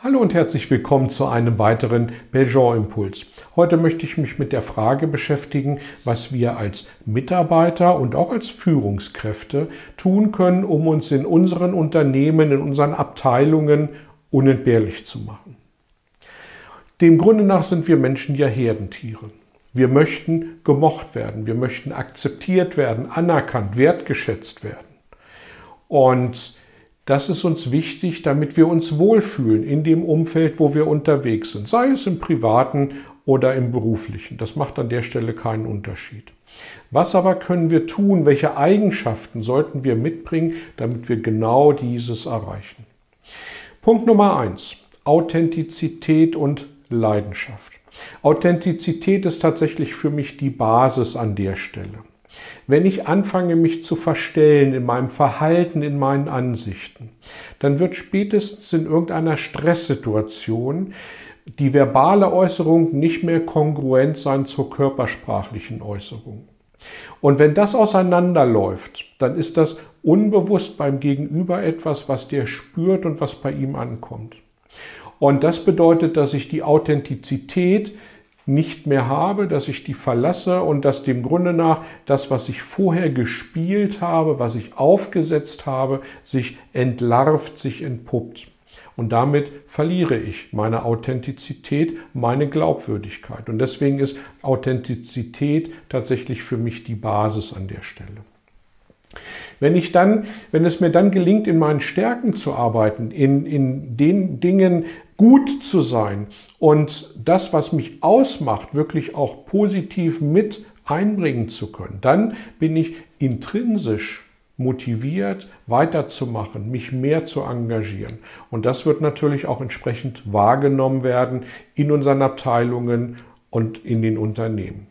Hallo und herzlich willkommen zu einem weiteren Belgian-Impuls. Heute möchte ich mich mit der Frage beschäftigen, was wir als Mitarbeiter und auch als Führungskräfte tun können, um uns in unseren Unternehmen, in unseren Abteilungen unentbehrlich zu machen. Dem Grunde nach sind wir Menschen ja Herdentiere. Wir möchten gemocht werden, wir möchten akzeptiert werden, anerkannt, wertgeschätzt werden. Und das ist uns wichtig, damit wir uns wohlfühlen in dem Umfeld, wo wir unterwegs sind, sei es im privaten oder im beruflichen. Das macht an der Stelle keinen Unterschied. Was aber können wir tun? Welche Eigenschaften sollten wir mitbringen, damit wir genau dieses erreichen? Punkt Nummer eins: Authentizität und Leidenschaft. Authentizität ist tatsächlich für mich die Basis an der Stelle. Wenn ich anfange, mich zu verstellen in meinem Verhalten, in meinen Ansichten, dann wird spätestens in irgendeiner Stresssituation die verbale Äußerung nicht mehr kongruent sein zur körpersprachlichen Äußerung. Und wenn das auseinanderläuft, dann ist das unbewusst beim Gegenüber etwas, was der spürt und was bei ihm ankommt. Und das bedeutet, dass ich die Authentizität nicht mehr habe, dass ich die verlasse und dass dem Grunde nach das, was ich vorher gespielt habe, was ich aufgesetzt habe, sich entlarvt, sich entpuppt. Und damit verliere ich meine Authentizität, meine Glaubwürdigkeit. Und deswegen ist Authentizität tatsächlich für mich die Basis an der Stelle. Wenn ich dann, wenn es mir dann gelingt, in meinen Stärken zu arbeiten, in, in den Dingen gut zu sein und das, was mich ausmacht, wirklich auch positiv mit einbringen zu können, dann bin ich intrinsisch motiviert, weiterzumachen, mich mehr zu engagieren. Und das wird natürlich auch entsprechend wahrgenommen werden in unseren Abteilungen und in den Unternehmen.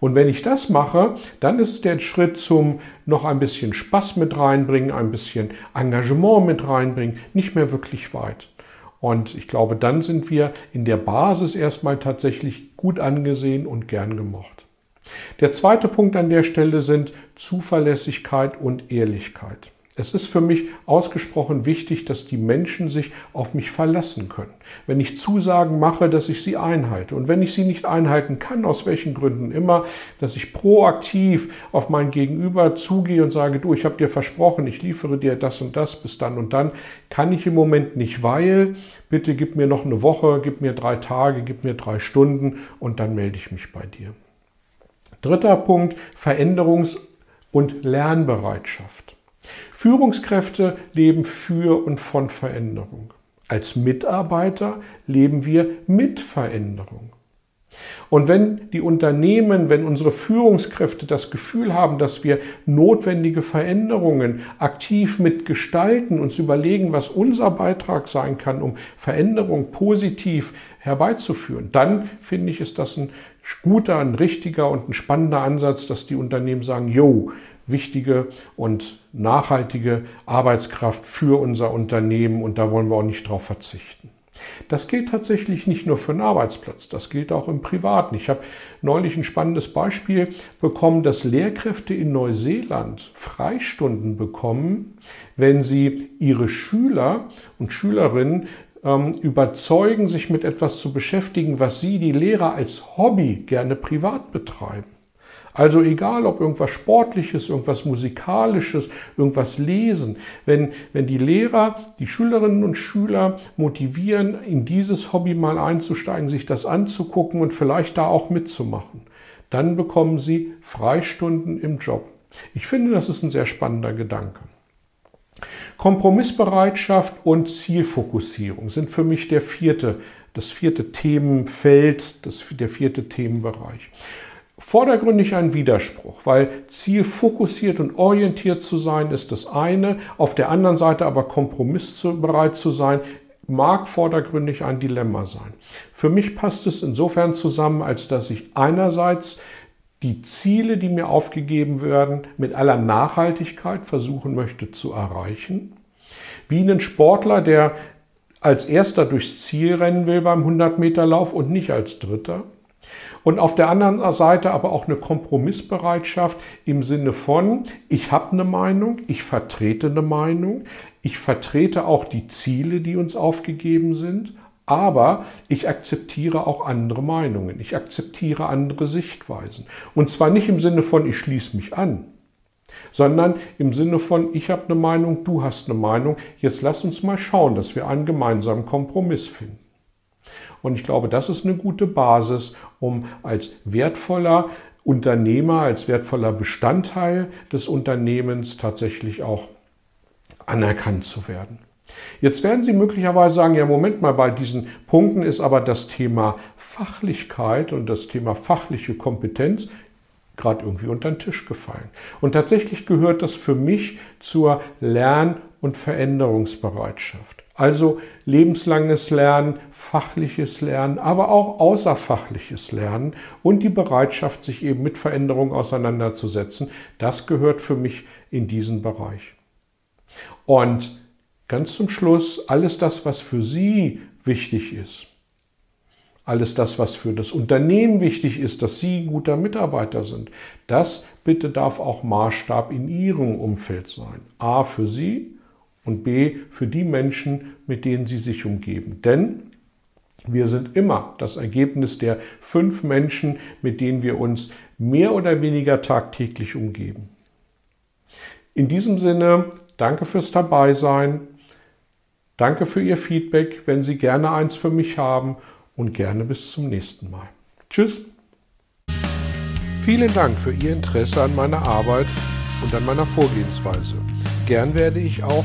Und wenn ich das mache, dann ist der Schritt zum noch ein bisschen Spaß mit reinbringen, ein bisschen Engagement mit reinbringen, nicht mehr wirklich weit. Und ich glaube, dann sind wir in der Basis erstmal tatsächlich gut angesehen und gern gemocht. Der zweite Punkt an der Stelle sind Zuverlässigkeit und Ehrlichkeit. Es ist für mich ausgesprochen wichtig, dass die Menschen sich auf mich verlassen können. Wenn ich Zusagen mache, dass ich sie einhalte. Und wenn ich sie nicht einhalten kann, aus welchen Gründen immer, dass ich proaktiv auf mein Gegenüber zugehe und sage, du, ich habe dir versprochen, ich liefere dir das und das bis dann und dann, kann ich im Moment nicht, weil, bitte gib mir noch eine Woche, gib mir drei Tage, gib mir drei Stunden und dann melde ich mich bei dir. Dritter Punkt, Veränderungs- und Lernbereitschaft. Führungskräfte leben für und von Veränderung. Als Mitarbeiter leben wir mit Veränderung. Und wenn die Unternehmen, wenn unsere Führungskräfte das Gefühl haben, dass wir notwendige Veränderungen aktiv mitgestalten, uns überlegen, was unser Beitrag sein kann, um Veränderung positiv herbeizuführen, dann finde ich, ist das ein guter, ein richtiger und ein spannender Ansatz, dass die Unternehmen sagen, jo, wichtige und nachhaltige Arbeitskraft für unser Unternehmen und da wollen wir auch nicht drauf verzichten. Das gilt tatsächlich nicht nur für einen Arbeitsplatz, das gilt auch im Privaten. Ich habe neulich ein spannendes Beispiel bekommen, dass Lehrkräfte in Neuseeland Freistunden bekommen, wenn sie ihre Schüler und Schülerinnen ähm, überzeugen, sich mit etwas zu beschäftigen, was sie, die Lehrer, als Hobby gerne privat betreiben. Also egal, ob irgendwas Sportliches, irgendwas Musikalisches, irgendwas lesen, wenn, wenn die Lehrer die Schülerinnen und Schüler motivieren, in dieses Hobby mal einzusteigen, sich das anzugucken und vielleicht da auch mitzumachen, dann bekommen sie Freistunden im Job. Ich finde, das ist ein sehr spannender Gedanke. Kompromissbereitschaft und Zielfokussierung sind für mich der vierte, das vierte Themenfeld, das, der vierte Themenbereich vordergründig ein Widerspruch, weil zielfokussiert und orientiert zu sein ist das eine, auf der anderen Seite aber kompromissbereit zu sein, mag vordergründig ein Dilemma sein. Für mich passt es insofern zusammen, als dass ich einerseits die Ziele, die mir aufgegeben werden, mit aller Nachhaltigkeit versuchen möchte zu erreichen. Wie ein Sportler, der als erster durchs Ziel rennen will beim 100-Meter-Lauf und nicht als dritter. Und auf der anderen Seite aber auch eine Kompromissbereitschaft im Sinne von, ich habe eine Meinung, ich vertrete eine Meinung, ich vertrete auch die Ziele, die uns aufgegeben sind, aber ich akzeptiere auch andere Meinungen, ich akzeptiere andere Sichtweisen. Und zwar nicht im Sinne von, ich schließe mich an, sondern im Sinne von, ich habe eine Meinung, du hast eine Meinung, jetzt lass uns mal schauen, dass wir einen gemeinsamen Kompromiss finden. Und ich glaube, das ist eine gute Basis, um als wertvoller Unternehmer, als wertvoller Bestandteil des Unternehmens tatsächlich auch anerkannt zu werden. Jetzt werden Sie möglicherweise sagen, ja, Moment mal, bei diesen Punkten ist aber das Thema Fachlichkeit und das Thema fachliche Kompetenz gerade irgendwie unter den Tisch gefallen. Und tatsächlich gehört das für mich zur Lern- und Veränderungsbereitschaft. Also lebenslanges Lernen, fachliches Lernen, aber auch außerfachliches Lernen und die Bereitschaft, sich eben mit Veränderungen auseinanderzusetzen, das gehört für mich in diesen Bereich. Und ganz zum Schluss, alles das, was für Sie wichtig ist, alles das, was für das Unternehmen wichtig ist, dass Sie ein guter Mitarbeiter sind, das bitte darf auch Maßstab in Ihrem Umfeld sein. A für Sie und B für die Menschen, mit denen Sie sich umgeben. Denn wir sind immer das Ergebnis der fünf Menschen, mit denen wir uns mehr oder weniger tagtäglich umgeben. In diesem Sinne, danke fürs Dabeisein. Danke für Ihr Feedback, wenn Sie gerne eins für mich haben und gerne bis zum nächsten Mal. Tschüss. Vielen Dank für Ihr Interesse an meiner Arbeit und an meiner Vorgehensweise. Gern werde ich auch